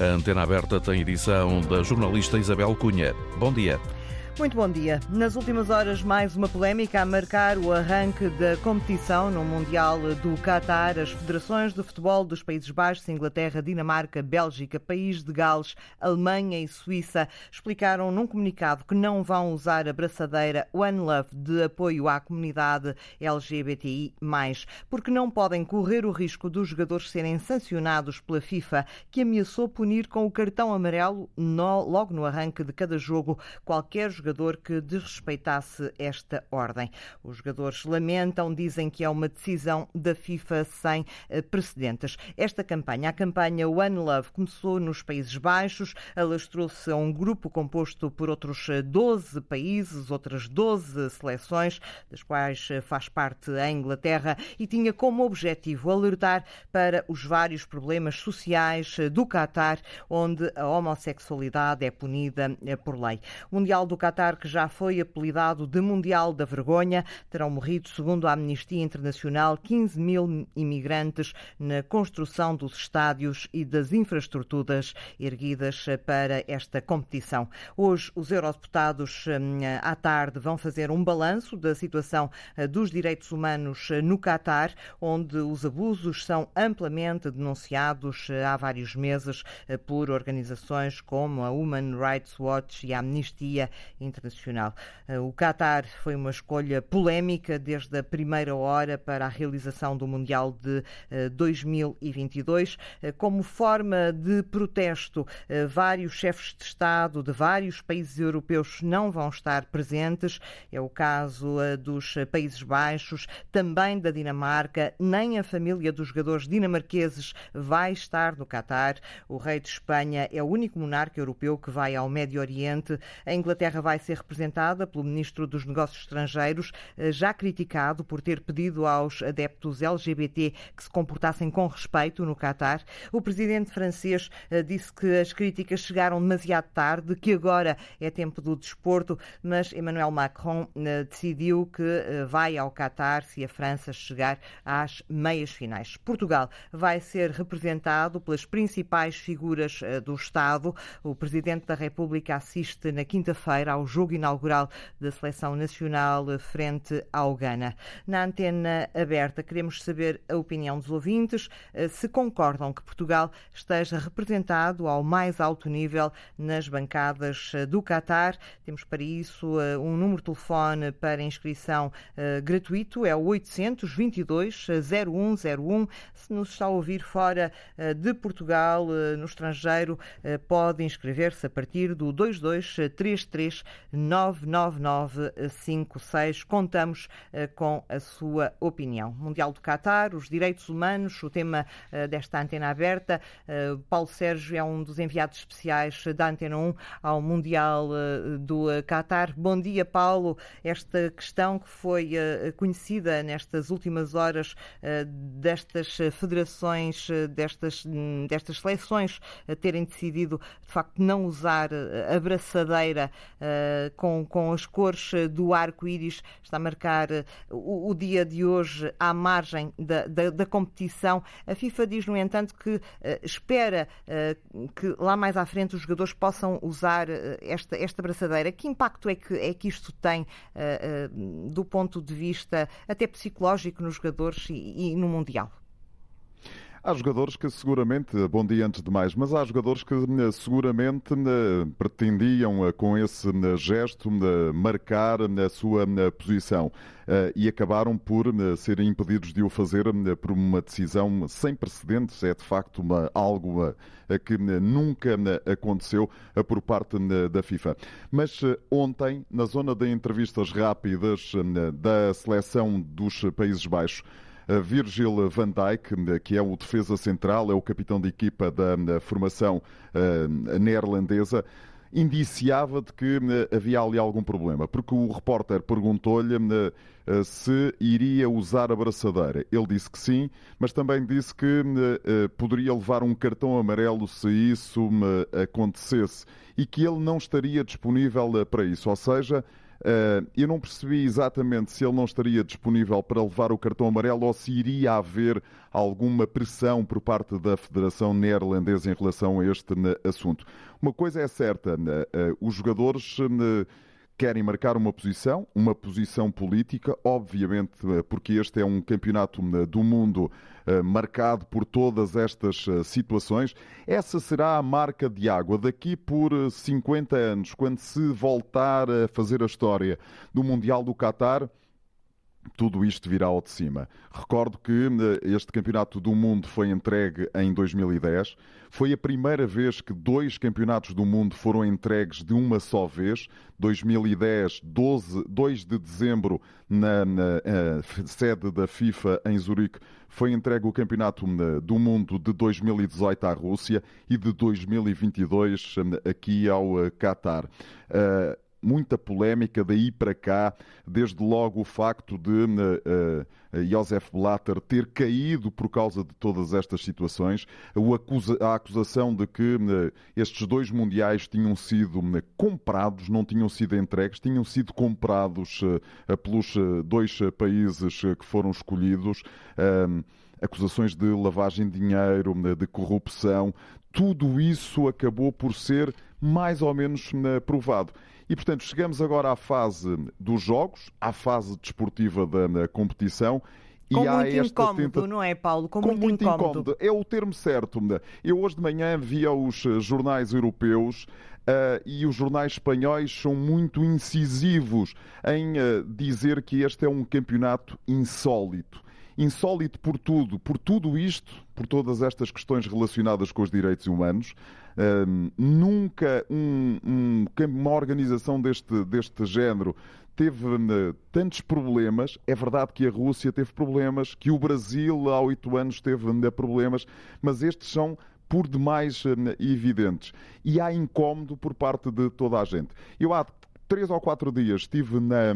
A antena aberta tem edição da jornalista Isabel Cunha. Bom dia. Muito bom dia. Nas últimas horas, mais uma polémica a marcar o arranque da competição no Mundial do Qatar. As federações de futebol dos Países Baixos, Inglaterra, Dinamarca, Bélgica, País de Gales, Alemanha e Suíça explicaram num comunicado que não vão usar a braçadeira One Love de apoio à comunidade LGBTI, porque não podem correr o risco dos jogadores serem sancionados pela FIFA, que ameaçou punir com o cartão amarelo logo no arranque de cada jogo qualquer jogador jogador que desrespeitasse esta ordem. Os jogadores lamentam, dizem que é uma decisão da FIFA sem eh, precedentes. Esta campanha, a campanha One Love, começou nos Países Baixos, alastrou-se a um grupo composto por outros 12 eh, países, outras 12 seleções, das quais eh, faz parte a Inglaterra, e tinha como objetivo alertar para os vários problemas sociais do Qatar, onde a homossexualidade é punida por lei. O Mundial do Qatar Qatar, que já foi apelidado de Mundial da Vergonha, terão morrido, segundo a Amnistia Internacional, 15 mil imigrantes na construção dos estádios e das infraestruturas erguidas para esta competição. Hoje, os eurodeputados hum, à tarde vão fazer um balanço da situação eh, dos direitos humanos eh, no Qatar, onde os abusos são amplamente denunciados eh, há vários meses por organizações como a Human Rights Watch e a Amnistia internacional. Eh, o Qatar foi uma escolha polémica desde a primeira hora para a realização do Mundial de 2022. Eh, eh, como forma de protesto, vários chefes de Estado de vários países europeus não vão estar presentes. É o caso dos Países Baixos, também da Dinamarca. Nem a família dos jogadores dinamarqueses vai estar no Qatar. O rei de Espanha é o único monarca europeu que vai ao Médio Oriente. A Inglaterra vai vai ser representada pelo Ministro dos Negócios Estrangeiros, eh, já criticado por ter pedido aos adeptos LGBT que se comportassem com respeito no Catar. O presidente francês eh, disse que as críticas chegaram demasiado tarde, que agora é tempo do desporto, mas Emmanuel Macron eh, decidiu que vai ao Catar se a França chegar às meias finais. Portugal vai ser representado pelas principais figuras do Estado. O presidente da República assiste na quinta-feira jogo inaugural da Seleção Nacional frente ao Ghana. Na antena aberta, queremos saber a opinião dos ouvintes, eh, se concordam que Portugal esteja representado ao mais alto nível nas bancadas eh, do Qatar. Temos para isso eh, um número de telefone para inscrição gratuito, é o 822 0101. Se nos está a ouvir fora de Portugal, no estrangeiro, pode inscrever-se a partir do 2233 99956. Contamos eh, com a sua opinião. Mundial do Qatar, os direitos humanos, o tema eh, desta antena aberta. Eh, Paulo Sérgio é um dos enviados especiais da Antena 1 ao Mundial do Qatar. Bom dia, Paulo. Esta questão que foi conhecida nestas últimas horas destas federações, destas, destas seleções terem decidido, de facto, não usar a braçadeira com, com as cores do arco-íris, está a marcar eh, o, o, dia de hoje à margem da, da, da, competição. A FIFA diz, no entanto, que espera que lá mais à frente os jogadores possam usar esta, esta braçadeira. Que impacto é que, é que isto tem do ponto de vista até psicológico nos jogadores e, e no Mundial? Há jogadores que seguramente, bom dia antes de mais, mas há jogadores que eh, seguramente eh, pretendiam eh, com esse gesto marcar a sua posição e acabaram por serem impedidos de o fazer por uma decisão sem precedentes. É de facto uma, algo que nunca aconteceu por parte da FIFA. Mas ontem, na zona de entrevistas rápidas da seleção dos Países Baixos, Virgil van Dijk, que é o defesa central, é o capitão de equipa da formação eh, neerlandesa, indiciava de que eh, havia ali algum problema, porque o repórter perguntou-lhe eh, se iria usar a braçadeira. Ele disse que sim, mas também disse que poderia levar um cartão amarelo se isso acontecesse e que ele não estaria disponível para isso. Ou seja, eu não percebi exatamente se ele não estaria disponível para levar o cartão amarelo ou se iria haver alguma pressão por parte da Federação Neerlandesa em relação a este assunto. Uma coisa é certa, os jogadores querem marcar uma posição, uma posição política, obviamente, eh, porque este é um campeonato eh, do mundo eh, marcado por todas estas situações. Essa será a marca de água. Daqui por 50 anos, quando se voltar a fazer a história do Mundial do Qatar, tudo isto virá ao de cima. Recordo que eh, este Campeonato do Mundo foi entregue em 2010. Foi a primeira vez que dois campeonatos do mundo foram entregues de uma só vez. 2010, 12, 2 de dezembro, na, na uh, sede da FIFA em Zurique, foi entregue o Campeonato eh, do Mundo de 2018 à Rússia e de 2022 aqui ao Qatar. Uh, muita polémica daí para cá, desde logo o facto de uh, uh, Josef Blatter ter caído por causa de todas estas situações, acusa, a acusação de que uh, estes dois mundiais tinham sido comprados, não tinham sido entregues, tinham sido comprados pelos dois países que foram escolhidos acusações de lavagem de dinheiro, de corrupção, tudo isso acabou por ser mais ou menos provado. E, portanto, chegamos agora à fase dos jogos, à fase desportiva da competição. Com e há muito incómodo, tenta... não é, Paulo? Com, Com muito, muito incómodo. incómodo. É o termo certo. Eu hoje de manhã via os jornais europeus Uh, e os jornais espanhóis são muito incisivos em uh, dizer que este é um campeonato insólito. Insólito por tudo, por tudo isto, por todas estas questões relacionadas com os direitos humanos, nunca um, um, uma organização deste, deste género teve uh, tantos problemas. É verdade que a Rússia teve problemas, que o Brasil há oito anos teve uh, problemas, mas estes são por demais uh, evidentes. E há incómodo por parte de toda a gente. Eu há três ou quatro dias estive na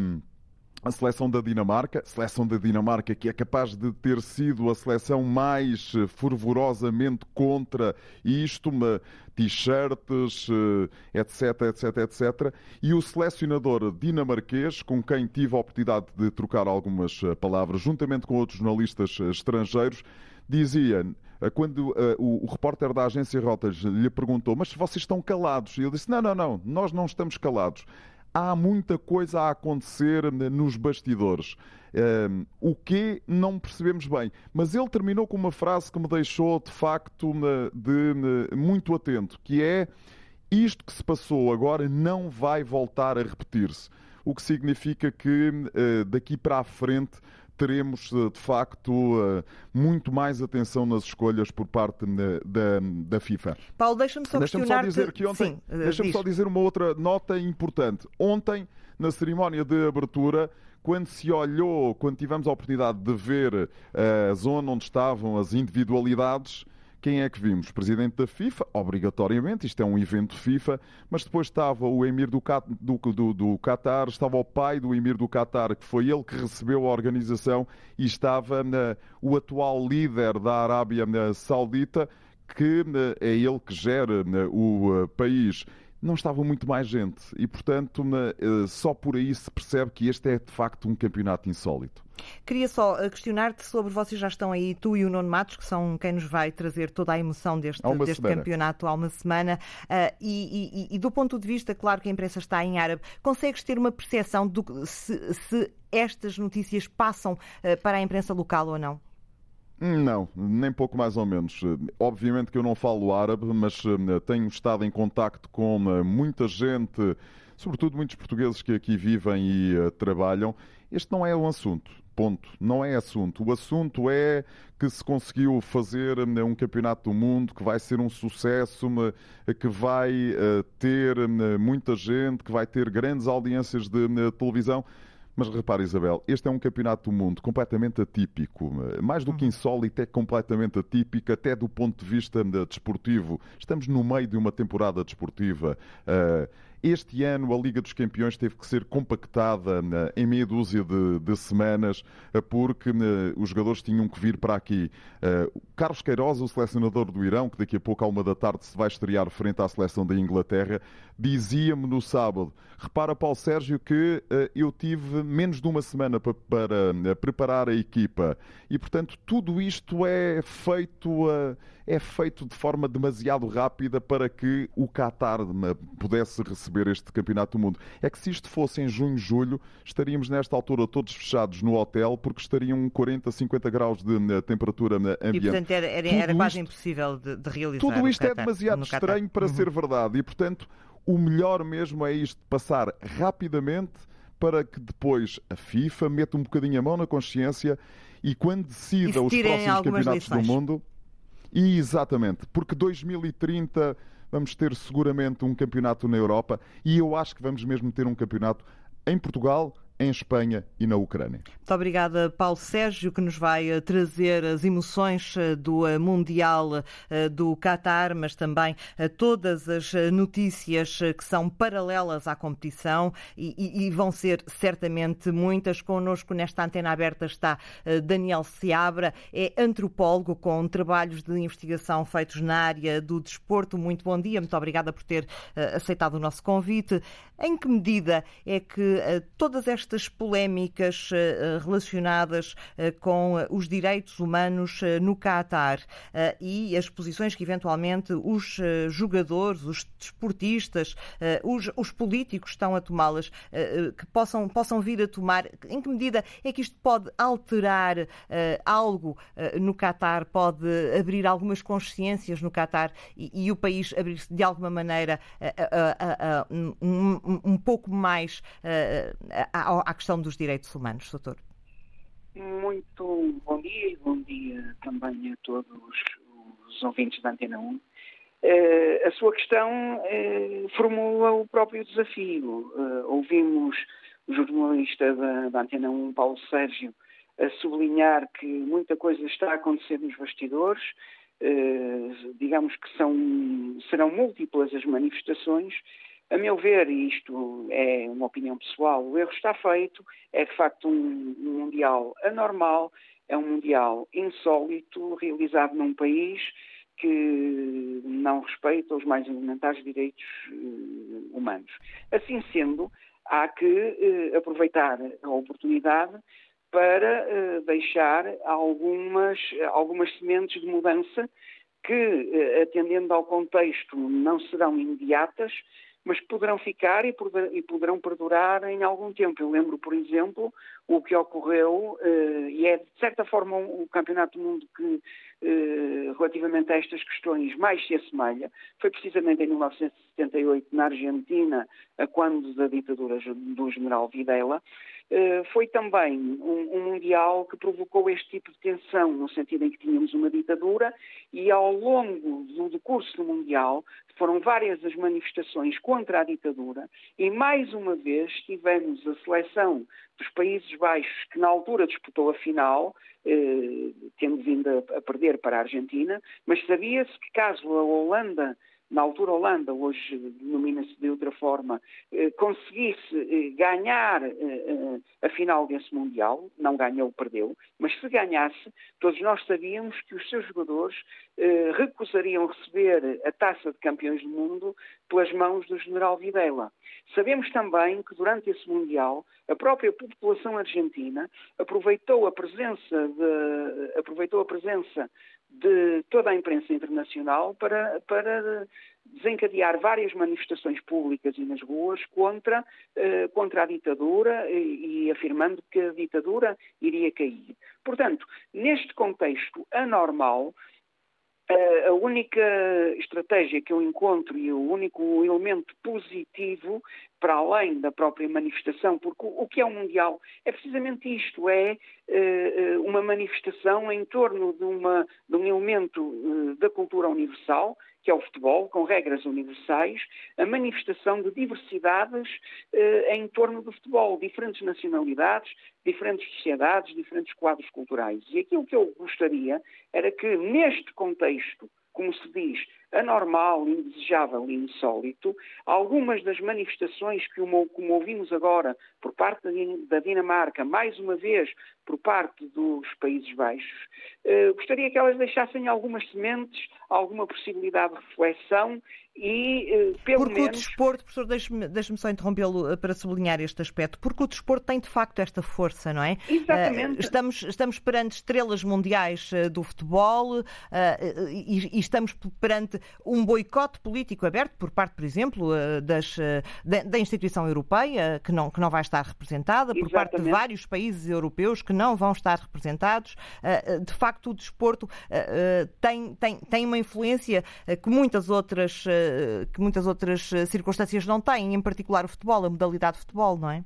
a seleção da Dinamarca, seleção da Dinamarca que é capaz de ter sido a seleção mais fervorosamente contra isto, t-shirts, etc, etc, etc. E o selecionador dinamarquês, com quem tive a oportunidade de trocar algumas eh, palavras, juntamente com outros jornalistas eh, estrangeiros, dizia eh, quando o, repórter da agência Rotas lhe perguntou, mas vocês estão calados? E ele disse, não, não, não, nós não estamos calados há muita coisa a acontecer nos bastidores. Um, o que não percebemos bem. Mas ele terminou com uma frase que me deixou de facto de, de, muito atento, que é isto que se passou agora não vai voltar a repetir-se. O que significa que uh, daqui para a frente teremos eh, de facto eh, muito mais atenção nas escolhas por parte da, da FIFA. Paulo, deixa-me só deixa só dizer que ontem, eh, deixa-me só dizer uma outra nota importante. Ontem, na cerimónia de abertura, quando se olhou, quando tivemos a oportunidade de ver a zona onde estavam as individualidades, quem é que vimos? Presidente da FIFA, obrigatoriamente, isto é um evento FIFA, mas depois estava o Emir do, do, do, do Qatar, estava o pai do Emir do Qatar, que foi ele que recebeu a organização, e estava na, o atual líder da Arábia Saudita, que é ele que gera o país não estava muito mais gente e, portanto, eh, só por aí se percebe que este é de facto um campeonato insólito. Queria só eh, questionar-te sobre vocês já estão aí, tu e o Nuno Matos, que são quem nos vai trazer toda a emoção deste, deste campeonato há uma semana. Uh, e, e, e, do ponto de vista, claro que a imprensa está em árabe, consegues ter uma percepção de se, se estas notícias passam uh, para a imprensa local ou não? Não, nem pouco mais ou menos. Obviamente que eu não falo árabe, mas tenho estado em contacto com muita gente, sobretudo muitos portugueses que aqui vivem e trabalham. Este não é um assunto. Ponto. Não é assunto. O assunto é que se conseguiu fazer um campeonato do mundo que vai ser um sucesso, que vai ter muita gente, que vai ter grandes audiências de televisão. Mas repare, Isabel, este é um campeonato do mundo completamente atípico. Mais do que uhum. insólito, é completamente atípico, até do ponto de vista desportivo. Estamos no meio de uma temporada desportiva. Uh, Este ano a Liga dos Campeões teve que ser compactada em meia dúzia de, de semanas porque os jogadores tinham que vir para aqui. Carlos Queiroz, o selecionador do Irão, que daqui a pouco à uma da tarde se vai estrear frente à seleção da Inglaterra, dizia-me no sábado: repara, Paulo Sérgio, que eu tive menos de uma semana para, para preparar a equipa e, portanto, tudo isto é feito, é feito de forma demasiado rápida para que o Qatar pudesse receber este Campeonato do Mundo. É que se isto fosse em junho, julho, estaríamos nesta altura todos fechados no hotel porque estariam 40, 50 graus de temperatura ambiente. E, portanto, era, era, era quase isto, impossível de, de, realizar. Tudo isto é demasiado estranho para uhum. ser verdade e, portanto, o melhor mesmo é isto, passar rapidamente para que depois a FIFA meta um bocadinho a mão na consciência e quando decida e os próximos campeonatos lições. do mundo. E exatamente, porque 2030 vamos ter seguramente um campeonato na Europa e eu acho que vamos mesmo ter um campeonato em Portugal em Espanha e na Ucrânia. Muito obrigada, Paulo Sérgio, que nos vai eh, trazer as emoções eh, do eh, Mundial do Qatar, mas também todas as notícias que são paralelas à competição e, e vão ser certamente muitas. Connosco nesta antena aberta está Daniel Seabra, é antropólogo com trabalhos de investigação feitos na área do desporto. Muito bom dia, muito obrigada por ter aceitado o nosso convite. Em que medida é que todas estas estas polémicas eh, relacionadas eh, com eh, os direitos humanos no Qatar e as posições que eventualmente os jogadores, os desportistas, os, os políticos estão a tomá-las, que possam, possam vir a tomar. Em que medida é que isto pode alterar algo no Qatar, pode abrir algumas consciências no Qatar e, e o país abrir-se de alguma maneira um, um, pouco mais à questão dos direitos humanos, doutor? Muito bom dia e bom dia também a todos os ouvintes da Antena 1. Uh, eh, a sua questão uh, formula o próprio desafio. Uh, ouvimos o jornalista da, da, Antena 1, Paulo Sérgio, a sublinhar que muita coisa está a acontecer nos bastidores. digamos que são, serão múltiplas as manifestações a meu ver, e isto é uma opinião pessoal, o erro está feito, é de facto um, um Mundial anormal, é um Mundial insólito, realizado num país que não respeita os mais elementares direitos uh, humanos. Assim sendo, há que uh, aproveitar a oportunidade para uh, deixar algumas, algumas sementes de mudança que, atendendo ao contexto, não serão imediatas, mas que poderão ficar e poderão perdurar em algum tempo. Eu lembro, por exemplo, o que ocorreu, eh, e é de certa forma o Campeonato do Mundo que, eh, relativamente a estas questões, mais se assemelha, foi precisamente em 1978, na Argentina, a quando da ditadura do general Videla, foi também um, um, Mundial que provocou este tipo de tensão, no sentido em que tínhamos uma ditadura e ao longo do decurso do Mundial foram várias as manifestações contra a ditadura e mais uma vez tivemos a seleção dos Países Baixos que na altura disputou a final, eh, tendo vindo a, a perder para a Argentina, mas sabia-se que caso a Holanda na altura Holanda, hoje denomina-se de outra forma, eh, conseguisse eh, ganhar eh, a final desse Mundial, não ganhou, perdeu, mas se ganhasse, todos nós sabíamos que os seus jogadores recusariam receber a taça de campeões do mundo pelas mãos do general Videla. Sabemos também que durante esse Mundial a própria população argentina aproveitou a presença de, aproveitou a presença de toda a imprensa internacional para, para desencadear várias manifestações públicas e nas ruas contra, eh, contra a ditadura e, e afirmando que a ditadura iria cair. Portanto, neste contexto anormal, a única estratégia que eu encontro e o único elemento positivo, para além da própria manifestação, porque o que é um Mundial é precisamente isto, é uh, uma manifestação em torno de, uma, de um elemento uh, da cultura universal, que é o futebol, com regras universais, a manifestação de diversidades eh, em torno do futebol, diferentes nacionalidades, diferentes sociedades, diferentes quadros culturais. E aquilo que eu gostaria era que, neste contexto, como se diz, anormal, indesejável e insólito algumas das manifestações que, como ouvimos agora, por parte da Dinamarca, mais uma vez por parte dos Países Baixos, eh, gostaria que elas deixassem algumas sementes, alguma possibilidade de reflexão e, eh, pelo porque menos... o desporto, professor, deixe-me deixe só interrompê-lo eh, para sublinhar este aspecto, porque o desporto tem de facto esta força, não é? Exatamente. Uh, estamos, estamos perante estrelas mundiais uh, do futebol uh, e, e, estamos perante um boicote político aberto por parte, por exemplo, das, da, da, instituição europeia, que não, que não vai estar representada, por parte de vários países europeus que não vão estar representados. de facto, o desporto tem, tem, tem uma influência que muitas outras que muitas outras eh, circunstâncias não têm, em particular o futebol, a modalidade de futebol, não é?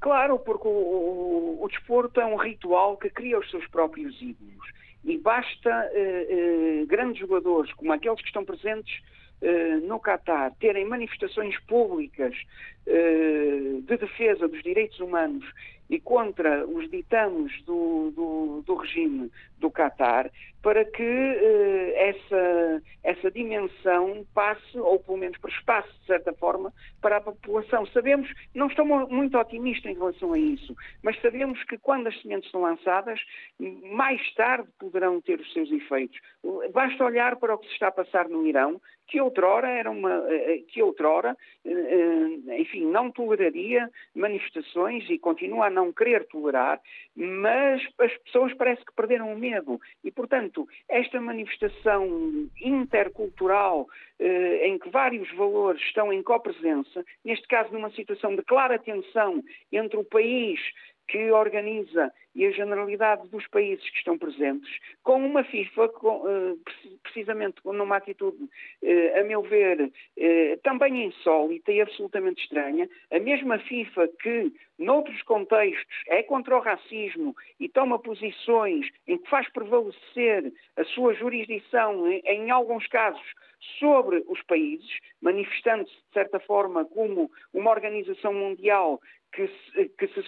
Claro, porque o, o, o desporto é um ritual que cria os seus próprios ídolos. E basta eh, eh, grandes jogadores, como aqueles que estão presentes eh, no Catar, terem manifestações públicas eh, de defesa dos direitos humanos e contra os ditames do, do, do regime do Qatar para que eh, essa, essa dimensão passe, ou pelo menos espaço de certa forma, para a população. Sabemos, não estou muito otimista em relação a isso, mas sabemos que quando as sementes são lançadas, mais tarde poderão ter os seus efeitos. Basta olhar para o que se está a passar no Irão, que outrora era uma, eh, eh, que outrora, enfim, não toleraria manifestações e continua a não querer tolerar, mas as pessoas parece que perderam o medo e, portanto, esta manifestação intercultural eh, em que vários valores estão em copresença, neste caso numa situação de clara tensão entre o país que organiza e a generalidade dos países que estão presentes, com uma FIFA, com, eh, precisamente numa atitude, eh, a meu ver, eh, também insólita e absolutamente estranha, a mesma FIFA que, noutros contextos, é contra o racismo e toma posições em que faz prevalecer a sua jurisdição, em alguns casos, sobre os países, manifestando-se, de certa forma, como uma organização mundial que se, que se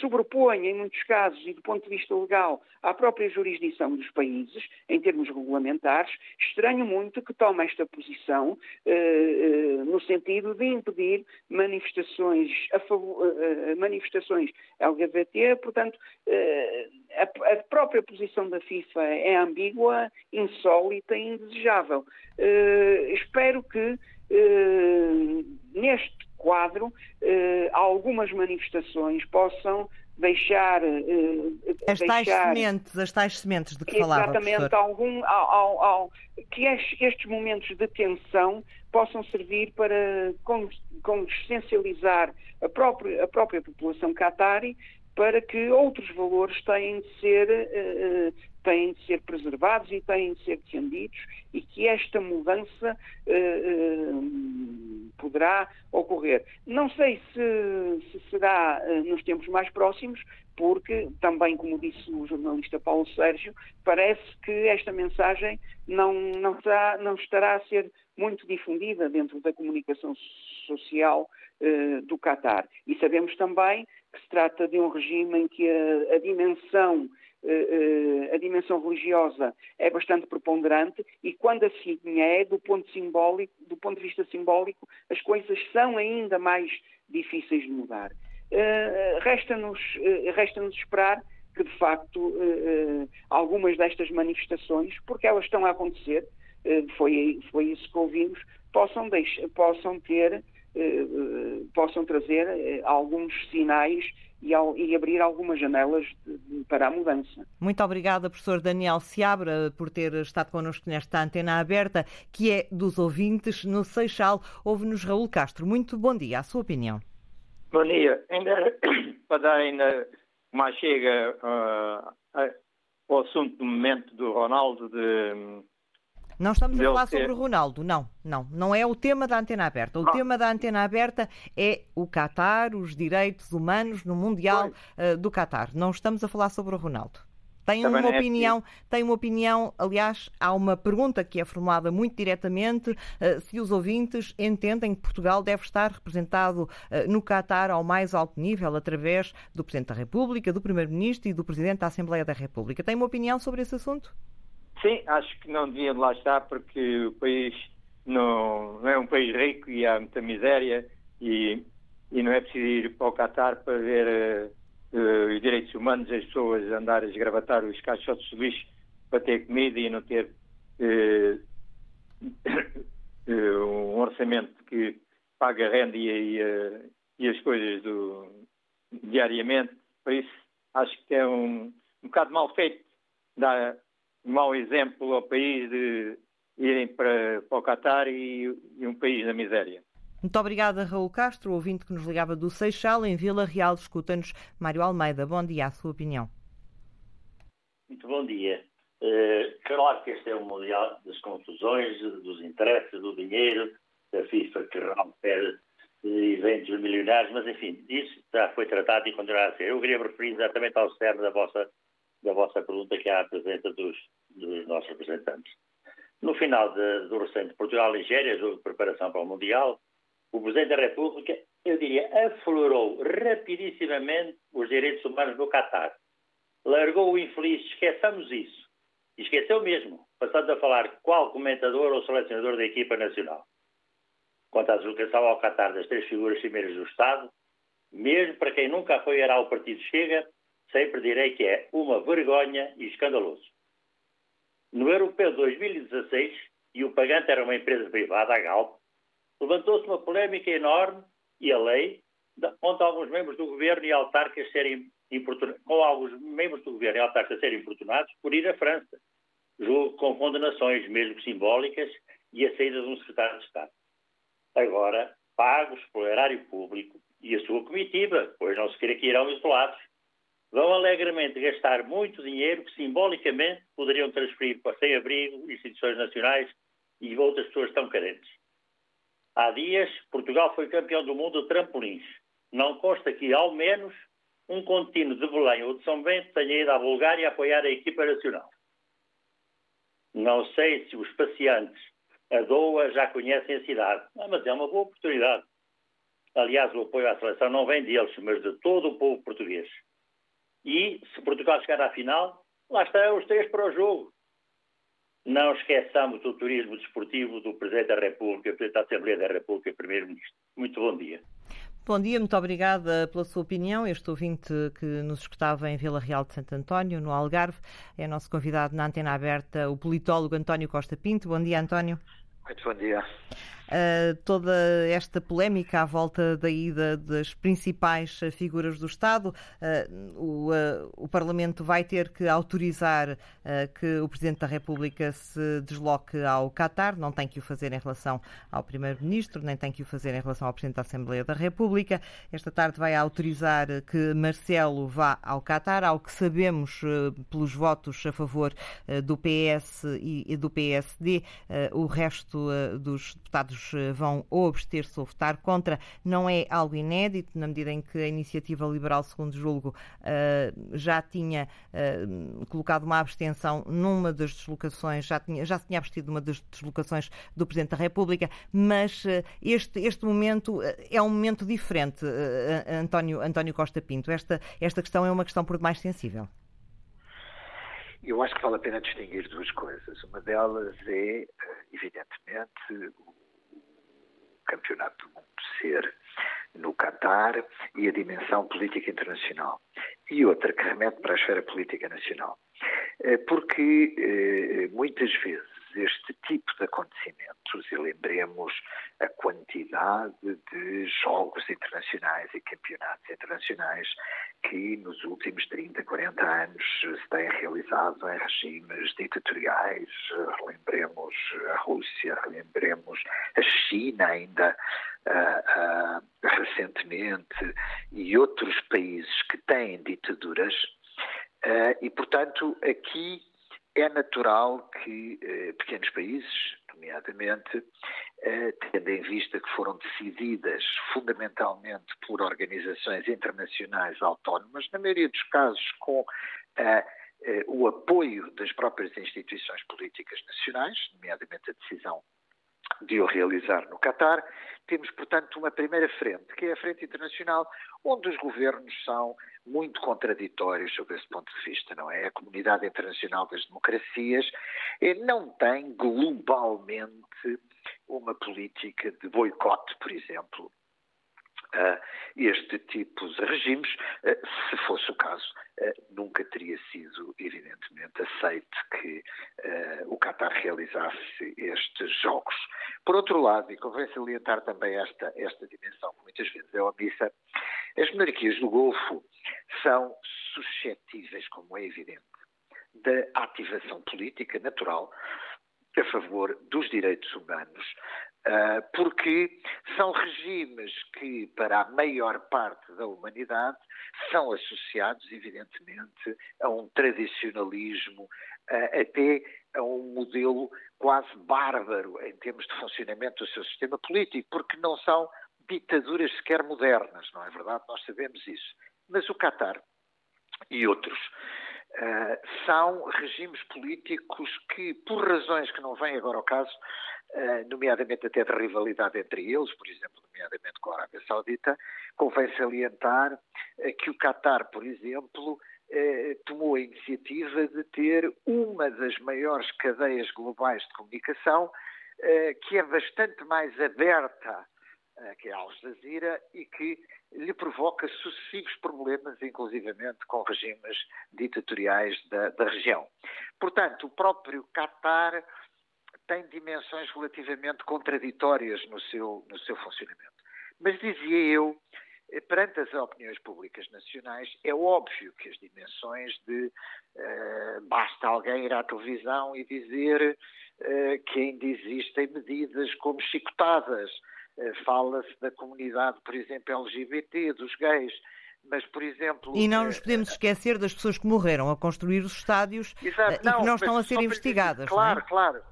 em muitos casos, e do ponto de vista legal, à própria jurisdição dos países, em termos regulamentares, estranho muito que tome esta posição eh, eh, no sentido de impedir manifestações, favor, eh, manifestações LGBT, portanto, eh, a, a, própria posição da FIFA é ambígua, insólita e indesejável. Eh, espero que eh, neste quadro, eh, algumas manifestações possam deixar. Eh, as deixar, tais sementes, as tais sementes de que falava. Exatamente, algum, ao, ao, ao, que estes momentos de tensão possam servir para consciencializar a própria, a própria população qatari para que outros valores têm de ser, uh, têm de ser preservados e têm de ser defendidos e que esta mudança uh, uh, poderá ocorrer. Não sei se, se será nos tempos mais próximos, porque também, como disse o jornalista Paulo Sérgio, parece que esta mensagem não, não, não estará a ser muito difundida dentro da comunicação social do Qatar. E sabemos também que se trata de um regime em que a, a dimensão a dimensão religiosa é bastante preponderante e quando assim é, do ponto, simbólico, do ponto de vista simbólico, as coisas são ainda mais difíceis de mudar. Eh, resta-nos resta esperar que, de facto, algumas destas manifestações, porque elas estão a acontecer, foi, foi isso que ouvimos, possam, deixar, possam ter eh, eh, possam trazer eh, alguns sinais e, e, abrir algumas janelas de, para a mudança. Muito obrigada, professor Daniel Seabra, por ter estado connosco nesta antena aberta, que é dos ouvintes no Seixal. Ouve-nos Raul Castro. Muito bom dia, a sua opinião. Bom dia. Ainda, para dar ainda uma chega uh, ao assunto do momento do Ronaldo de não estamos a falar sobre o Ronaldo, não, não. Não é o tema da antena aberta. O ah. tema da antena aberta é o Qatar, os direitos humanos no Mundial uh, do Qatar. Não estamos a falar sobre o Ronaldo. Tem uma é opinião, tem uma opinião, aliás, há uma pergunta que é formulada muito diretamente, uh, se os ouvintes entendem que Portugal deve estar representado uh, no Qatar ao mais alto nível, através do Presidente da República, do Primeiro-Ministro e do Presidente da Assembleia da República. Tem uma opinião sobre esse assunto? Sim, acho que não devia lá estar porque o país não, não é um país rico e há muita miséria e, e não é preciso ir para o Qatar para ver uh, uh, os direitos humanos, as pessoas andarem a esgravatar os caixotes de lixo para ter comida e não ter uh, um orçamento que paga a renda e, e, e as coisas do, diariamente. Por isso, acho que é um, um bocado mal feito dar mau exemplo ao país de irem para, para o Qatar e, e um país na miséria. Muito obrigada, Raul Castro, ouvinte que nos ligava do Seixal, em Vila Real. Escuta-nos Mário Almeida. Bom dia, a sua opinião. Muito bom dia. Uh, claro que este é um mundial das confusões, dos interesses, do dinheiro, da FIFA que rompe eventos milionários, mas enfim, isso já foi tratado e continuará a ser. Eu queria referir exatamente ao cerne da vossa, da vossa pergunta, que é a presença dos, dos nossos representantes. No final de, do recente Portugal-Nigéria, jogo de preparação para o Mundial, o Presidente da República, eu diria, aflorou rapidissimamente os direitos humanos no Catar. Largou o infeliz, esqueçamos isso. E esqueceu mesmo, passando a falar qual comentador ou selecionador da equipa nacional. Quanto à deslocação ao Catar das três figuras primeiras do Estado, mesmo para quem nunca foi ao Partido Chega, sempre direi que é uma vergonha e escandaloso. No Europeu 2016, e o pagante era uma empresa privada, a Galp, levantou-se uma polémica enorme e a lei, onde alguns membros do governo e autarcas serem com alguns membros do governo e autarcas serem importunados por ir à França, jogo com condenações, mesmo simbólicas, e a saída de um secretário de Estado. Agora, pagos pelo erário público e a sua comitiva, pois não se queira que irão isolados, vão alegremente gastar muito dinheiro que simbolicamente poderiam transferir para sem-abrigo, instituições nacionais e outras pessoas tão carentes. Há dias, Portugal foi campeão do mundo de trampolins. Não consta que, ao menos, um contínuo de Belém ou de São Bento tenha ido à Bulgária apoiar a equipa nacional. Não sei se os pacientes a DOA já conhecem a cidade, mas é uma boa oportunidade. Aliás, o apoio à seleção não vem deles, mas de todo o povo português. E, se Portugal chegar à final, lá estão os três para o jogo. Não esqueçamos o turismo desportivo do Presidente da República, Presidente da Assembleia da República e Primeiro-Ministro. Muito bom dia. Bom dia, muito obrigada pela sua opinião. Este ouvinte que nos escutava em Vila Real de Santo António, no Algarve, é nosso convidado na antena aberta, o politólogo António Costa Pinto. Bom dia, António. Muito bom dia. Uh, toda esta polémica à volta da ida das principais figuras do Estado. Uh, o, uh, o, Parlamento vai ter que autorizar que o Presidente da República se desloque ao Qatar, não tem que o fazer em relação ao Primeiro-Ministro, nem tem que o fazer em relação ao Presidente da Assembleia da República. Esta tarde vai autorizar que Marcelo vá ao Qatar, ao que sabemos pelos votos a favor do PS e do PSD, o resto dos deputados eh, vão ou abster-se ou votar contra. Não é algo inédito, na medida em que a Iniciativa Liberal, segundo julgo, eh, já tinha eh, colocado uma abstenção numa das deslocações, já, tinha, já se tinha abstido numa das deslocações do Presidente da República, mas este, este momento é um momento diferente, António, António Costa Pinto. Esta, esta questão é uma questão por demais sensível. Eu acho que vale a pena distinguir duas coisas. Uma delas é, evidentemente, Campeonato do Mundo ser no Catar e a dimensão política internacional. E outra que remete para a esfera política nacional. Eh, porque eh, muitas vezes este tipo de acontecimentos, e lembremos a quantidade de jogos internacionais e campeonatos internacionais que nos últimos 30, 40 anos se têm realizado em regimes ditatoriais. Relembremos a Rússia, relembremos a China ainda uh, uh, recentemente e outros países que têm ditaduras. Uh, e, portanto, aqui é natural que pequenos países, nomeadamente, eh, tendo em vista que foram decididas fundamentalmente por organizações internacionais autónomas, na maioria dos casos com eh, eh, o apoio das próprias instituições políticas nacionais, nomeadamente a decisão de o realizar no Catar, temos, portanto, uma primeira frente, que é a frente internacional, onde os governos são muito contraditórios sobre esse ponto de vista, não é? A comunidade internacional das democracias eh, não tem globalmente uma política de boicote, por exemplo, a este tipo de regimes. Eh, se fosse o caso, eh, nunca teria sido, evidentemente, aceito que o Qatar realizasse estes jogos. Por outro lado, e convém salientar também esta, esta dimensão, que muitas vezes é omissa, as monarquias do Golfo são suscetíveis, como é evidente, da ativação política natural a favor dos direitos humanos, porque são regimes que, para a maior parte da humanidade, são associados, evidentemente, a um tradicionalismo, até a um modelo quase bárbaro em termos de funcionamento do seu sistema político, porque não são ditaduras sequer modernas, não é verdade? Nós sabemos isso. Mas o Qatar e outros uh, são regimes políticos que, por razões que não vêm agora ao caso, nomeadamente até de rivalidade entre eles, por exemplo, nomeadamente com a Arábia Saudita, convém salientar uh, que o Qatar, por exemplo, tomou a iniciativa de ter uma das maiores cadeias globais de comunicação, que é bastante mais aberta eh, que é a Al Jazeera, e que lhe provoca sucessivos problemas, inclusivamente com regimes ditatoriais da, da região. Portanto, o próprio Qatar tem dimensões relativamente contraditórias no seu, no seu funcionamento. Mas dizia eu, eh, perante as opiniões públicas nacionais, é óbvio que as dimensões de uh, basta alguém ir à televisão e dizer uh, que ainda existem medidas como chicotadas, eh, fala-se da comunidade, por exemplo, LGBT, dos gays, mas, por exemplo... E não nos podemos esquecer das pessoas que morreram a construir os estádios Exato, e não, que não estão a ser investigadas. Dizer, claro, é? claro.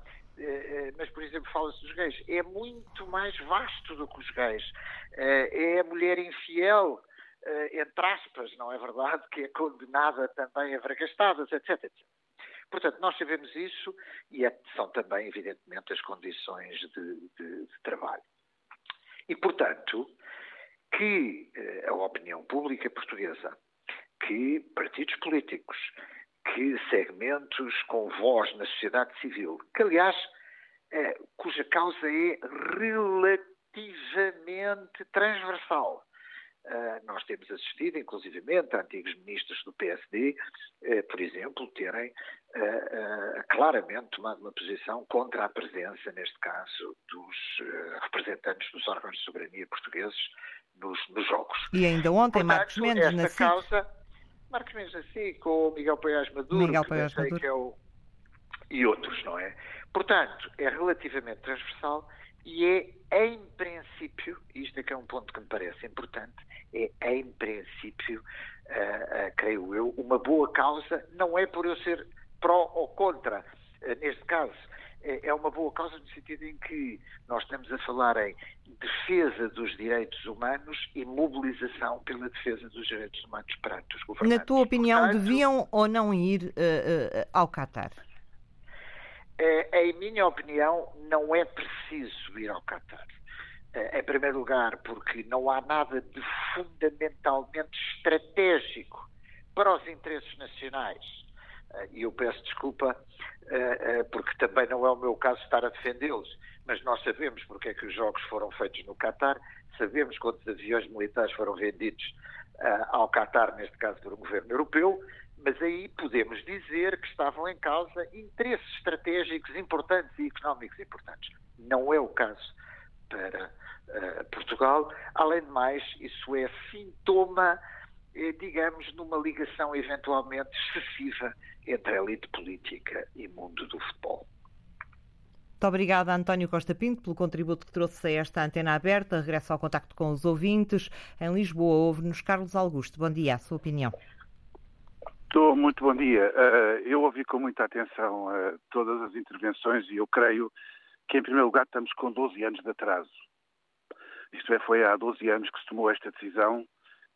Mas, por exemplo, fala-se dos gays. É muito mais vasto do que os gays. É a mulher infiel, entre aspas, não é verdade? Que é condenada também a vergastadas, etc, etc. Portanto, nós sabemos isso e é, são também, evidentemente, as condições de, de, de trabalho. E, portanto, que a opinião pública portuguesa, que partidos políticos, que segmentos com voz na sociedade civil, que, aliás, é, cuja causa é relativamente transversal, Uh, nós temos assistido, inclusivamente, a antigos ministros do PSD, uh, por exemplo, terem uh, claramente tomado uma posição contra a presença, neste caso, dos representantes dos órgãos de soberania portugueses nos, nos Jogos. E ainda ontem, Portanto, Marcos Mendes, esta na causa, Marcos Mendes assim, com o Miguel Paiás Maduro, Miguel Paiás Maduro. É o, e outros, não é? Portanto, é relativamente transversal e é, em princípio, isto é que é um ponto que me parece importante, é, em princípio, uh, uh, creio eu, uma boa causa, não é por eu ser pró ou contra, uh, neste caso, é, é uma boa causa no sentido em que nós estamos a falar em defesa dos direitos humanos e mobilização pela defesa dos direitos humanos perante os governantes. Na tua opinião, Portanto, deviam ou não ir ao Qatar? em minha opinião, não é preciso ir ao Qatar. Em primeiro lugar, porque não há nada de fundamentalmente estratégico para os interesses nacionais. Eh, e eu peço desculpa, eh, porque também não é o meu caso estar a defendê-los, mas nós sabemos porque é que os jogos foram feitos no Qatar, sabemos quantos aviões militares foram vendidos ao Qatar, neste caso por um governo europeu, mas aí podemos dizer que estavam em causa interesses estratégicos importantes e económicos importantes. Não é o caso para uh, Portugal. Além de mais, isso é sintoma, eh, digamos, numa ligação eventualmente excessiva entre a elite política e mundo do futebol. Muito obrigada, António Costa Pinto, pelo contributo que trouxe a esta antena aberta. Regresso ao contacto com os ouvintes. Em Lisboa, ouve-nos Carlos Augusto. Bom dia, a sua opinião. Estou, muito bom dia. Uh, eu ouvi com muita atenção todas as intervenções e eu creio que, em primeiro lugar, estamos com 12 anos de atraso. Isto é, foi há 12 anos que se tomou esta decisão.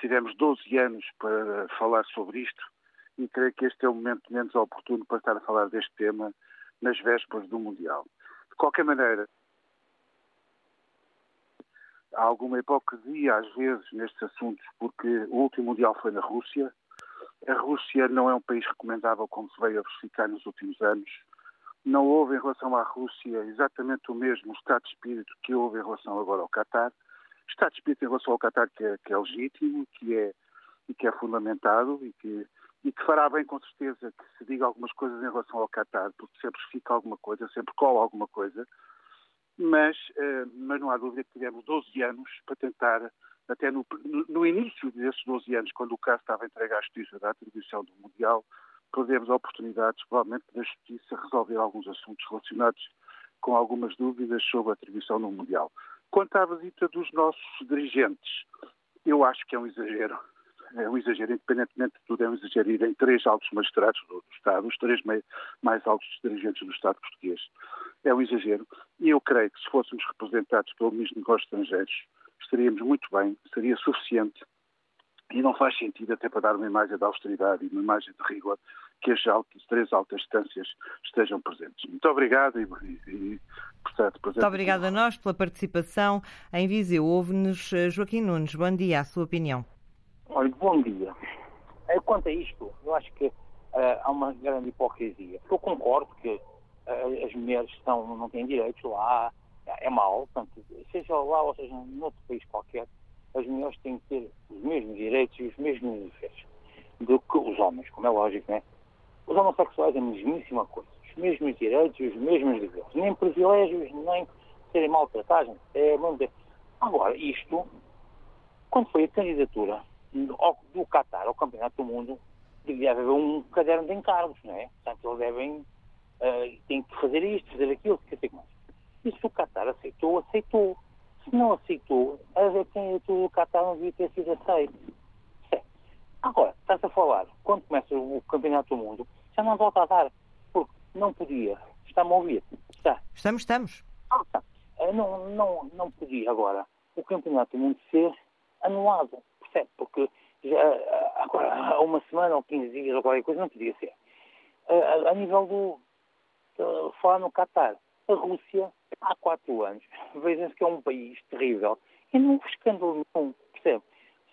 Tivemos 12 anos para falar sobre isto e creio que este é o momento menos oportuno para estar a falar deste tema nas vésperas do Mundial. De qualquer maneira, há alguma hipocrisia às vezes nestes assuntos, porque o último Mundial foi na Rússia. A Rússia não é um país recomendável, como se veio a verificar nos últimos anos. Não houve em relação à Rússia exatamente o mesmo estado de espírito que houve em relação agora ao Qatar. Estado de espírito em relação ao Qatar que é, que é legítimo, que é, e que é fundamentado e que, e que fará bem com certeza que se diga algumas coisas em relação ao Qatar, porque sempre fica alguma coisa, sempre cola alguma coisa mas, uh, mas não há dúvida que tivemos 12 anos para tentar, até no, no, início desses 12 anos, quando o caso estava entregue à Justiça da atribuição do Mundial, perdemos oportunidades, provavelmente, da Justiça resolver alguns assuntos relacionados com algumas dúvidas sobre a atribuição do Mundial. Quanto à visita dos nossos dirigentes, eu acho que é um exagero. É um exagero, independentemente de tudo, é um exagero ir em três altos magistrados do, do Estado, os três mais altos dirigentes do Estado português é um exagero. E eu creio que se fôssemos representados pelo Ministro dos Negócios Estrangeiros, estaríamos muito bem, seria suficiente. E não faz sentido, até para dar uma imagem de austeridade e uma imagem de rigor, que as, altas, três altas instâncias estejam presentes. Muito obrigado e, e portanto, Muito obrigada a nós pela participação. Em Viseu, ouve-nos eh, Joaquim Nunes. Bom dia, a sua opinião. Olha, bom dia. Eh, quanto a isto, eu acho que uh, há uma grande hipocrisia. Eu concordo que as mulheres estão, não têm direitos lá, é mau, portanto, seja lá ou seja noutro país qualquer, as mulheres têm que ter os mesmos direitos e os mesmos deveres do que os homens, como é lógico, não é? Os homossexuais é a mesmíssima coisa, os mesmos direitos os mesmos deveres, nem privilégios, nem serem maltratados, é Agora, isto, quando foi a candidatura do, do Qatar ao Campeonato do Mundo, devia haver um caderno de encargos, não é? Portanto, eles devem uh, tem que fazer isto, fazer aquilo, quer dizer mais. E se o Qatar aceitou, aceitou. Se não aceitou, a ver quem é tudo o Qatar não devia ter sido aceito. Agora, estás a falar, quando começa o Campeonato do Mundo, já não volta a dar, porque não podia. Está-me a ouvir? Está. Estamos, estamos. Ah, está. Uh, não, não, não podia agora o Campeonato do Mundo ser anulado, percebe? Porque já, agora, há uma semana ou 15 dias ou qualquer coisa, não podia ser. Uh, a, a nível do, falar no Qatar. A Rússia, há quatro anos, vejam-se que é um país terrível e não houve escândalo nenhum, percebe?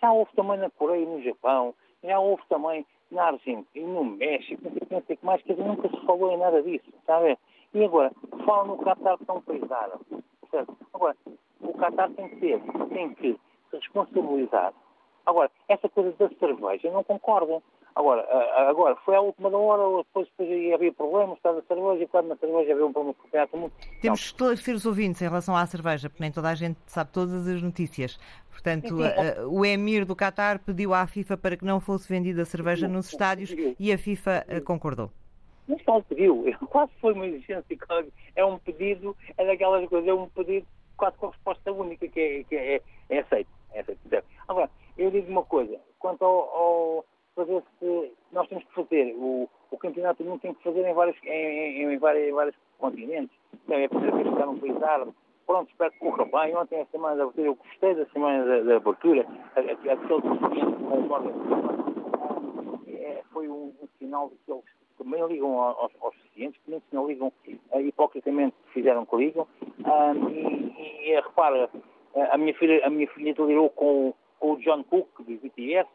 Já houve também na Coreia e no Japão, já houve também na Argentina no México, não sei, não sei que mais, que nunca se falou em nada disso, está a ver? E agora, falam no Qatar que é um país percebe? Agora, o Qatar tem que ter, tem que se responsabilizar. Agora, essa coisa da cerveja, eu não concordo. Agora, agora, foi à última da hora, depois, depois havia problemas, estava a cerveja, e quando na cerveja havia um problema com o campeonato mundo. Temos que esclarecer os ouvintes em relação à cerveja, porque nem toda a gente sabe todas as notícias. Portanto, sim, sim. o Emir do Qatar pediu à FIFA para que não fosse vendida a cerveja nos estádios e a FIFA eh, concordou. Mas quase pediu, quase foi uma exigência, é um pedido, é daquelas coisas, é um pedido quase com resposta única que é, que é, é aceito. É aceito. Agora, eu digo uma coisa, quanto ao, ao fazer se nós temos que fazer. O, o campeonato do mundo tem que fazer em vários em, em, em vários, em vários continentes. É a primeira vez que está num país árabe. Pronto, espero que corra bem. Ontem a semana da abertura eu gostei da semana da, da abertura. Aquele cliente é, foi um, um, sinal de que eles também ligam aos, aos clientes que nem não ligam uh, hipocritamente fizeram que ligam. E, e, repara a minha filha a minha filha liderou com, com o John Cook do BTS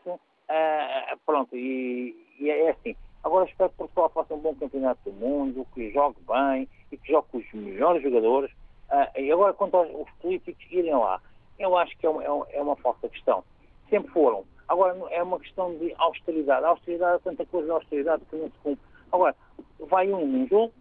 Uh, pronto, e, e, é assim. Agora espero que Portugal faça um bom campeonato do mundo, que jogue bem e que jogue com os melhores jogadores. Uh, e agora, quanto aos os políticos irem lá, eu acho que é uma, é uma falsa questão. Sempre foram. Agora, é uma questão de austeridade. A austeridade, tanta coisa de austeridade que não se cumpre. Agora, vai um num jogo,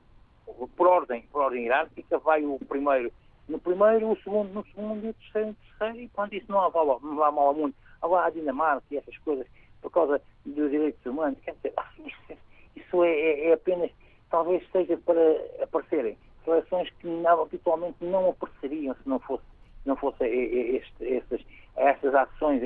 por ordem, por ordem hierárquica, vai o primeiro no primeiro, o segundo no segundo e o terceiro no terceiro, e quando isso não há, não há mal ao mundo. Agora a Dinamarca e essas coisas, por causa dos direitos humanos, quer dizer, isso, isso é, é, é, apenas, talvez seja para aparecerem relações que não, habitualmente não apareceriam se não fosse, não fosse este, estas, estas ações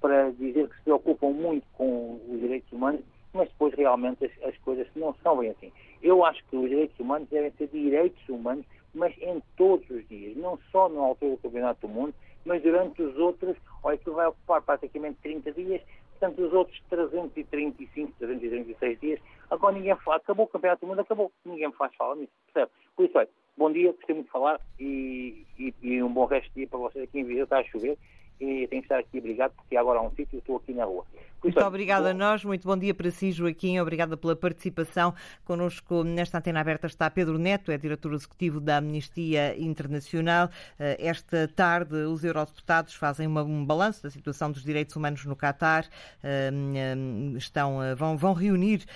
para dizer que se preocupam muito com os direitos humanos, mas depois realmente as, as coisas não são bem assim. Eu acho que os direitos humanos devem ser direitos humanos, mas em todos os dias, não só no altura do Campeonato do Mundo, mas durante os outros, olha, que vai ocupar praticamente 30 dias, portanto, os outros 335, 336 dias, agora ninguém fala, acabou o Campeonato do Mundo, acabou, ninguém faz fala nisso, percebe? Por isso, olha, bom dia, gostei muito de falar e, e, e, um bom resto de dia para vocês aqui em Viseu. Está a chover e tenho que estar aqui obrigado porque agora há um sítio e estou aqui na rua. Muito obrigada a nós, muito bom dia para si, Joaquim. Obrigada pela participação. Connosco nesta antena aberta está Pedro Neto, é diretor executivo da Amnistia Internacional. Eh, esta tarde, os eurodeputados fazem um balanço da situação dos direitos humanos no Catar. Eh, eh, estão, vão, vão reunir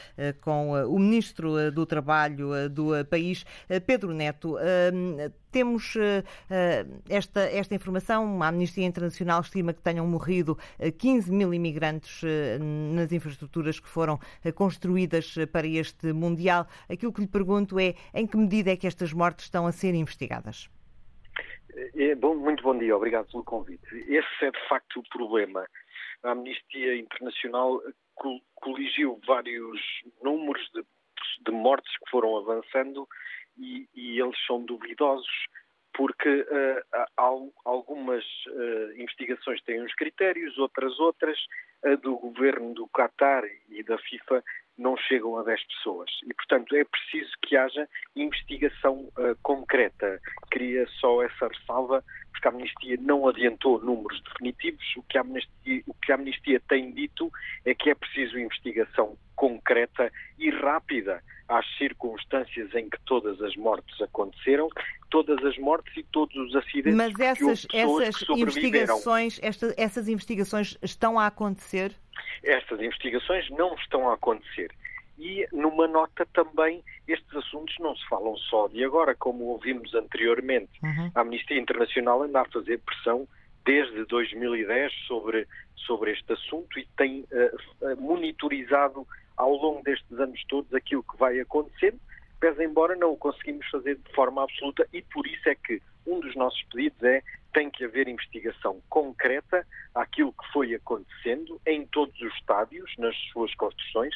com o ministro do Trabalho do país, Pedro Neto. Temos esta, esta informação. A Amnistia Internacional estima que tenham morrido 15 mil imigrantes nas infraestruturas que foram eh, construídas eh, para este Mundial. Aquilo que lhe pergunto é em que medida é que estas mortes estão a ser investigadas? É, bom, muito bom dia, obrigado pelo convite. Esse é de facto o problema. A Amnistia Internacional coligiu vários números de, de mortes que foram avançando e, e, eles são duvidosos porque uh, algumas uh, investigações têm uns critérios, outras outras, a do governo do Qatar e da FIFA não chegam a 10 pessoas. E, portanto, é preciso que haja investigação uh, concreta. Queria só essa ressalva, porque a Amnistia não adiantou números definitivos. O que Amnistia, o que a Amnistia tem dito é que é preciso investigação concreta e rápida às circunstâncias em que todas as mortes aconteceram, todas as mortes e todos os acidentes Mas essas, que essas investigações, esta, essas investigações estão a acontecer? Estas investigações não estão a acontecer. E numa nota também, estes assuntos não se falam só de agora, como ouvimos anteriormente. Uhum. A Amnistia Internacional anda a fazer pressão desde 2010 sobre, sobre este assunto e tem uh, monitorizado ao longo destes anos todos aquilo que vai acontecendo, pese embora não o conseguimos fazer de forma absoluta e por isso é que um dos nossos pedidos é tem que haver investigação concreta àquilo que foi acontecendo em todos os estádios, nas suas construções,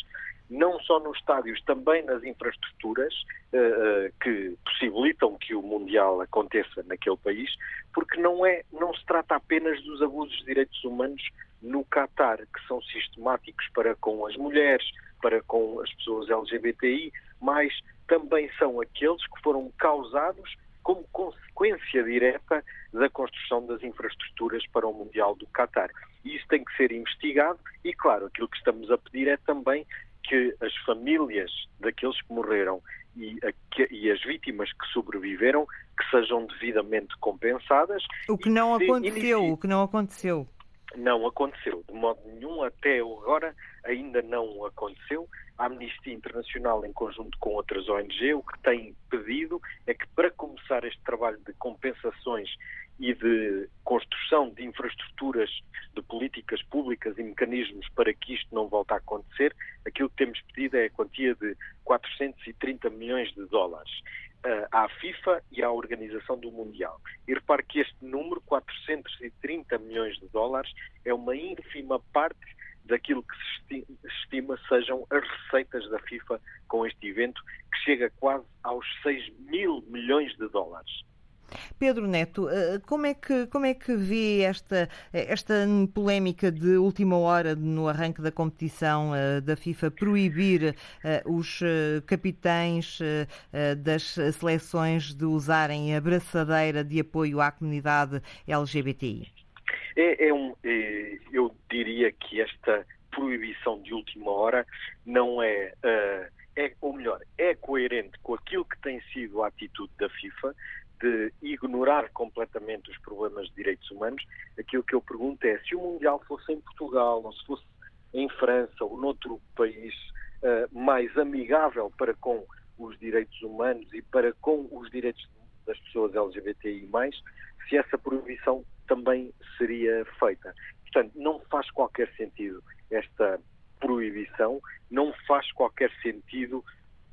não só nos estádios, também nas infraestruturas uh, que possibilitam que o Mundial aconteça naquele país, porque não, é, não se trata apenas dos abusos de direitos humanos no Catar, que são sistemáticos para com as mulheres, para com as pessoas LGBTI, mas também são aqueles que foram causados como consequência direta da construção das infraestruturas para o Mundial do Qatar. E isso tem que ser investigado e, claro, aquilo que estamos a pedir é também que as famílias daqueles que morreram e, a, que, e, as vítimas que sobreviveram que sejam devidamente compensadas. O que não aconteceu, inicie... o que não aconteceu. Não aconteceu, de modo nenhum, até agora ainda não aconteceu. A Amnistia Internacional, em conjunto com outras ONG, o que tem pedido é que, para começar este trabalho de compensações e de construção de infraestruturas, de políticas públicas e mecanismos para que isto não volte a acontecer, aquilo que temos pedido é a quantia de 430 milhões de dólares à FIFA e à Organização do Mundial. E repare que este número, 430 milhões de dólares, é uma ínfima parte daquilo que se estima sejam as receitas da FIFA com este evento, que chega quase aos 6 mil milhões de dólares. Pedro Neto, eh, como é que, como é que vê esta, esta polémica de última hora no arranque da competição eh, da FIFA proibir eh, os capitães das seleções de usarem a braçadeira de apoio à comunidade LGBTI? É, é um, é, eu diria que esta proibição de última hora não é, é, ou melhor, é coerente com aquilo que tem sido a atitude da FIFA, de ignorar completamente os problemas de direitos humanos, aquilo que eu pergunto é se o Mundial fosse em Portugal, ou se fosse em França, ou noutro país uh, mais amigável para com os direitos humanos e para com os direitos das pessoas LGBTI+, se essa proibição também seria feita. Portanto, não faz qualquer sentido esta proibição, não faz qualquer sentido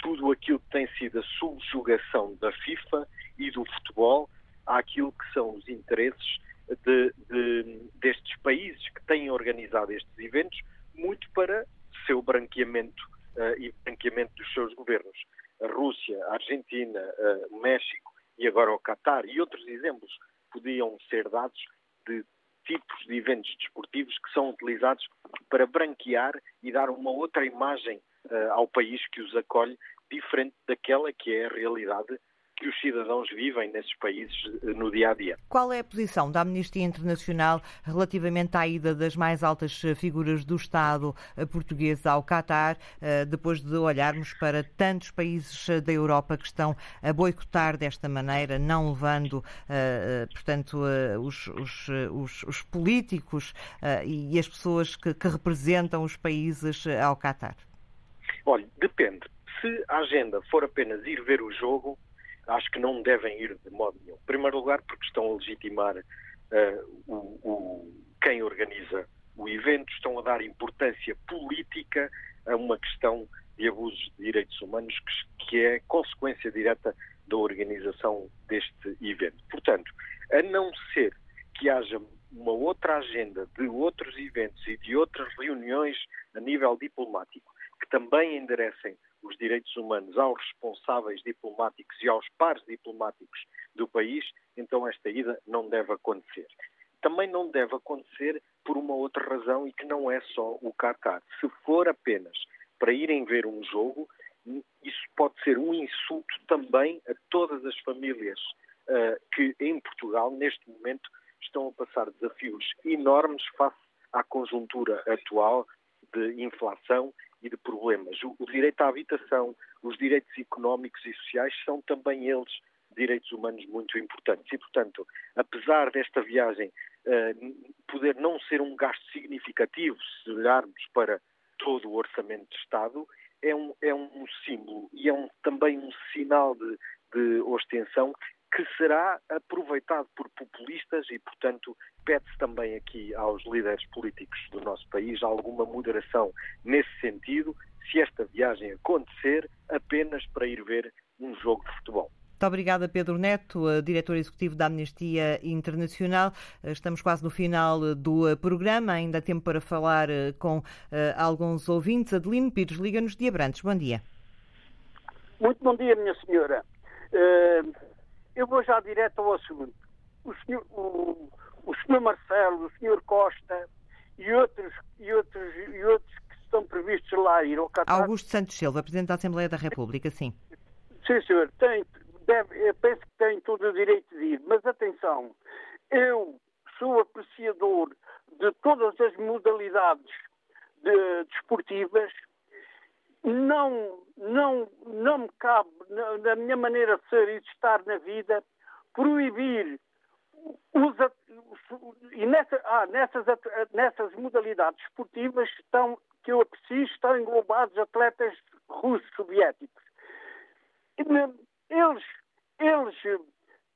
tudo aquilo que tem sido a subjugação da FIFA e do futebol àquilo que são os interesses de, de, destes países que têm organizado estes eventos, muito para seu branqueamento uh, e branqueamento dos seus governos. A Rússia, a Argentina, uh, o México e agora o Qatar e outros exemplos podiam ser dados de tipos de eventos desportivos que são utilizados para branquear e dar uma outra imagem uh, ao país que os acolhe, diferente daquela que é a realidade que os cidadãos vivem nesses países no dia a dia. Qual é a posição da Amnistia Internacional relativamente à ida das mais altas figuras do Estado português ao Qatar, depois de olharmos para tantos países da Europa que estão a boicotar desta maneira, não levando, portanto, os, os, os, os políticos e as pessoas que, que representam os países ao Qatar? Olha, depende. Se a agenda for apenas ir ver o jogo, acho que não devem ir de modo nenhum. Em primeiro lugar, porque estão a legitimar uh, o, o, quem organiza o evento, estão a dar importância política a uma questão de abusos de direitos humanos que, que é consequência direta da organização deste evento. Portanto, a não ser que haja uma outra agenda de outros eventos e de outras reuniões a nível diplomático que também enderecem os direitos humanos aos responsáveis diplomáticos e aos pares diplomáticos do país, então esta ida não deve acontecer. Também não deve acontecer por uma outra razão e que não é só o Qatar. Se for apenas para irem ver um jogo, isso pode ser um insulto também a todas as famílias uh, que em Portugal, neste momento, estão a passar desafios enormes face à conjuntura atual de inflação e de problemas. O, o, direito à habitação, os direitos económicos e sociais são também eles direitos humanos muito importantes. E, portanto, apesar desta viagem uh, poder não ser um gasto significativo, se olharmos para todo o orçamento de Estado, é um, é um símbolo e é um, também um sinal de, de ostenção que será aproveitado por populistas e, portanto, pede-se também aqui aos líderes políticos do nosso país alguma moderação nesse sentido, se esta viagem acontecer apenas para ir ver um jogo de futebol. Muito obrigada, Pedro Neto, diretor executivo da Amnistia Internacional. Estamos quase no final do programa, ainda há tempo para falar com alguns ouvintes. Adelino Pires, Liga-nos de Abrantes. Bom dia. Muito bom dia, minha senhora. Uh eu vou já direto ao assunto. O senhor, o, o senhor Marcelo, o senhor Costa e outros, e outros, e outros que estão previstos lá ir ao Qatar... Augusto Santos Silva, Presidente da Assembleia da República, sim. Sim, senhor. Tem, deve, eu penso que tem todo o direito de ir. Mas atenção, eu sou apreciador de todas as modalidades de, desportivas não, não, não me cabe, na, minha maneira de ser e de estar na vida, proibir os, e nessa, ah, nessas, nessas modalidades esportivas estão, que eu aprecio, estão englobados atletas russos soviéticos. Eles, eles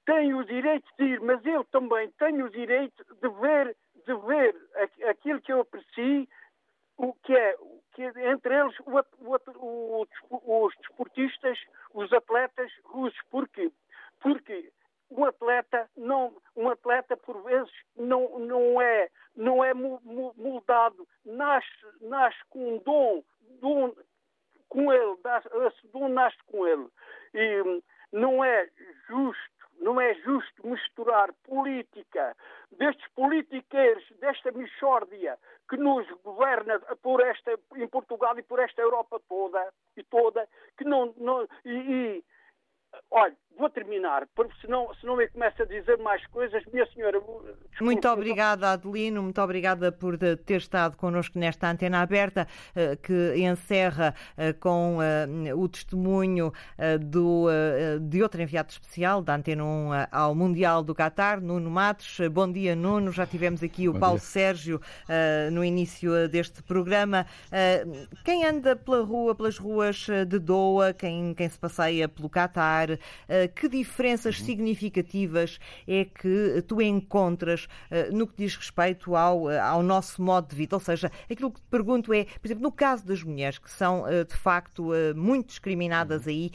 têm o direito de ir, mas eu também tenho o direito de ver, de ver aquilo que eu aprecio o que é, que entre eles o, o, o, os desportistas, os atletas russos. Porquê? Porque um atleta não, um atleta por vezes não, não é não é moldado, nasce, nasce com um dom, dom com ele, esse dom nasce com ele. E não é justo não é justo misturar política destes politiqueiros, desta mixórdia que nos governa por esta, em Portugal e por esta Europa toda, e toda, que não, não e, e olha, vou terminar, porque senão, senão eu começo a dizer mais coisas. Minha senhora. Desculpe, muito obrigada, Adelino, muito obrigada por ter estado connosco nesta antena aberta, eh, que encerra eh, com eh, o testemunho do, de outro enviado especial da Antena 1 ao Mundial do Qatar, Nuno Matos. Bom dia, Nuno. Já tivemos aqui o Bom Paulo dia. Sérgio no início deste programa. Quem anda pela rua, pelas ruas de Doha, quem, quem se passeia pelo Qatar, que diferenças uhum. significativas é que tu encontras uh, no que diz respeito ao, uh, ao nosso modo de vida? Ou seja, aquilo que te pergunto é, por exemplo, no caso das mulheres que são uh, de facto muito discriminadas uhum. aí,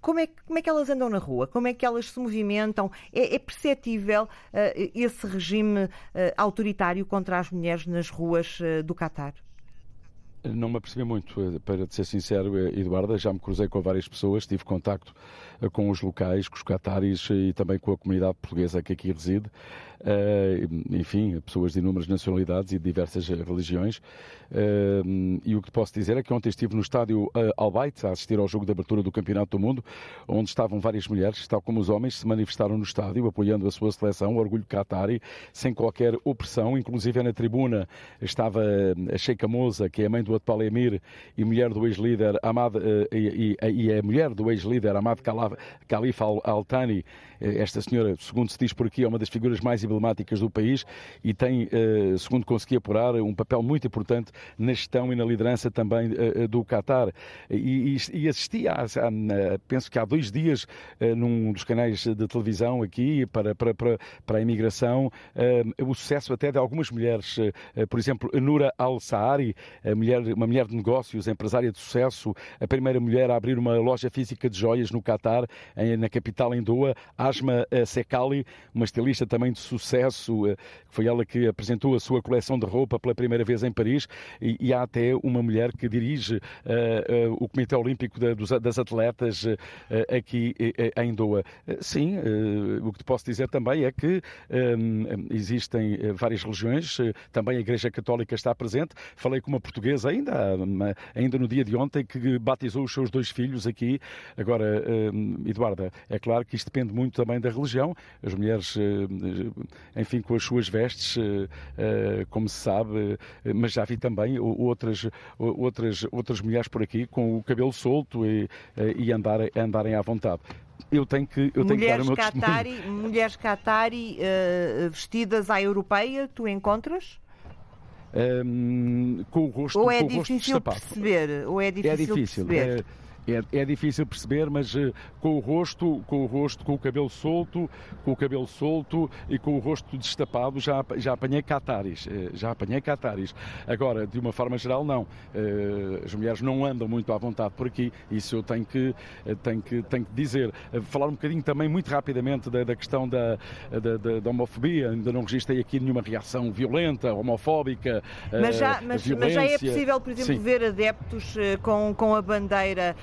como, é, como é que elas andam na rua? Como é que elas se movimentam? É, é perceptível esse regime autoritário contra as mulheres nas ruas do Catar? Não me apercebi muito, eh, para ser sincero, eh, Eduarda. Já me cruzei com várias pessoas, tive contacto eh, com os locais, com os cataris e também com a comunidade portuguesa que aqui reside. Enfim, pessoas de inúmeras nacionalidades e de diversas religiões. E o que posso dizer é que ontem estive no estádio Albaite a assistir ao jogo de abertura do Campeonato do Mundo, onde estavam várias mulheres, tal como os homens, se manifestaram no estádio apoiando a sua seleção, o Orgulho Qatari, sem qualquer opressão. Inclusive na tribuna estava a Sheikha Moza, que é a mãe do atual emir e mulher do ex-líder Ahmad, e, e, e é a mulher do ex-líder Ahmad Khalifa Al-Thani. Esta senhora, segundo se diz por aqui, é uma das figuras mais emblemáticas do país e tem, segundo consegui apurar, um papel muito importante na gestão e na liderança também do Qatar. E, assisti, a, penso que há dois dias, num dos canais de televisão aqui para, para, para, para a imigração, o sucesso até de algumas mulheres. Por exemplo, Nura Al-Sahari, uma mulher de negócios, empresária de sucesso, a primeira mulher a abrir uma loja física de joias no Qatar, na capital em Doha. Asma Sekali, uma estilista também de sucesso, foi ela que apresentou a sua coleção de roupa pela primeira vez em Paris. E, e há até uma mulher que dirige uh, uh, o Comitê Olímpico da, dos, das Atletas uh, aqui em Doha. sim, o que te posso dizer também é que existem várias religiões, também a Igreja Católica está presente. Falei com uma portuguesa ainda, ainda no dia de ontem, que batizou os seus dois filhos aqui. Agora, Eduarda, é claro que isto depende muito também da religião. As mulheres, enfim, com as suas vestes, como se sabe, mas já vi também outras, outras, outras mulheres por aqui com o cabelo solto e, e andar, andarem à vontade eu tenho que, eu tenho mulheres que dar o meu Qatari, Mulheres Qatari uh, vestidas à europeia, tu encontras? Um, com o rosto Ou é com difícil perceber? Ou é difícil, é difícil perceber? É... É, é, difícil perceber, mas uh, com o rosto, com o rosto, com o cabelo solto, com o cabelo solto e com o rosto destapado, já, já apanhei cataris, uh, já apanhei cataris. Agora, de uma forma geral, não. Uh, as mulheres não andam muito à vontade por aqui, isso eu tenho que, tenho que, tenho que dizer. falar um bocadinho também, muito rapidamente, da, da questão da, da, da, homofobia. Ainda não registrei aqui nenhuma reação violenta, homofóbica. Mas já, mas, mas já é possível, por exemplo, Sim. ver adeptos com, com a bandeira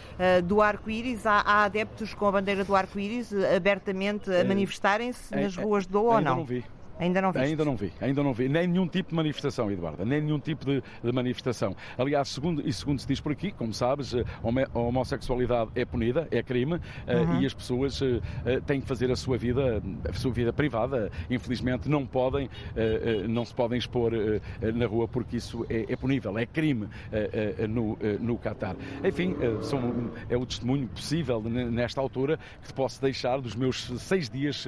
do arco-íris. Há, há, adeptos com a bandeira do arco-íris uh, abertamente a manifestarem-se nas ruas do ou não? não vi. Ainda não vi. Ainda não vi, ainda não vi. Nem nenhum tipo de manifestação, Eduardo, nem nenhum tipo de, de, manifestação. Aliás, segundo, e segundo se diz por aqui, como sabes, eh, a homossexualidade é punida, é crime, eh, uhum. e as pessoas uh, têm que fazer a sua vida, a sua vida privada. Infelizmente não podem, não se podem expor na rua porque isso é, é punível, é crime no, no Qatar. Enfim, são, é o testemunho possível nesta altura que te posso deixar dos meus seis dias,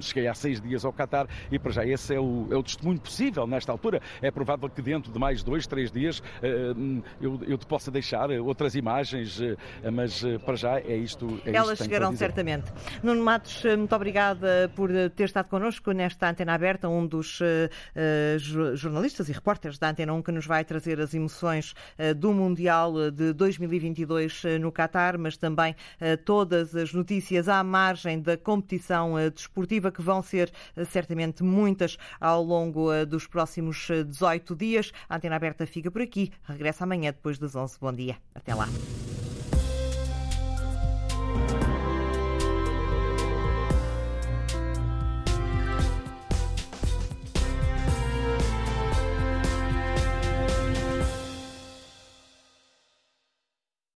cheguei há seis dias ao Qatar E para já esse é o, é o testemunho possível nesta altura. É provável que dentro de mais dois, três dias eh, eu, eu te possa deixar outras imagens, eh, mas eh, para já é isto. É Elas chegarão certamente. Nuno Matos, muito obrigada por ter estado connosco nesta antena aberta, um dos uh, jornalistas e repórteres da Antena 1 que nos vai trazer as emoções uh, do Mundial de 2022 uh, no Qatar, mas também todas as notícias à margem da competição desportiva que vão ser certamente muitas ao longo eh, dos próximos 18 eh, dias. A antena aberta fica por aqui. Regressa amanhã depois das 11. Bom dia. Até lá.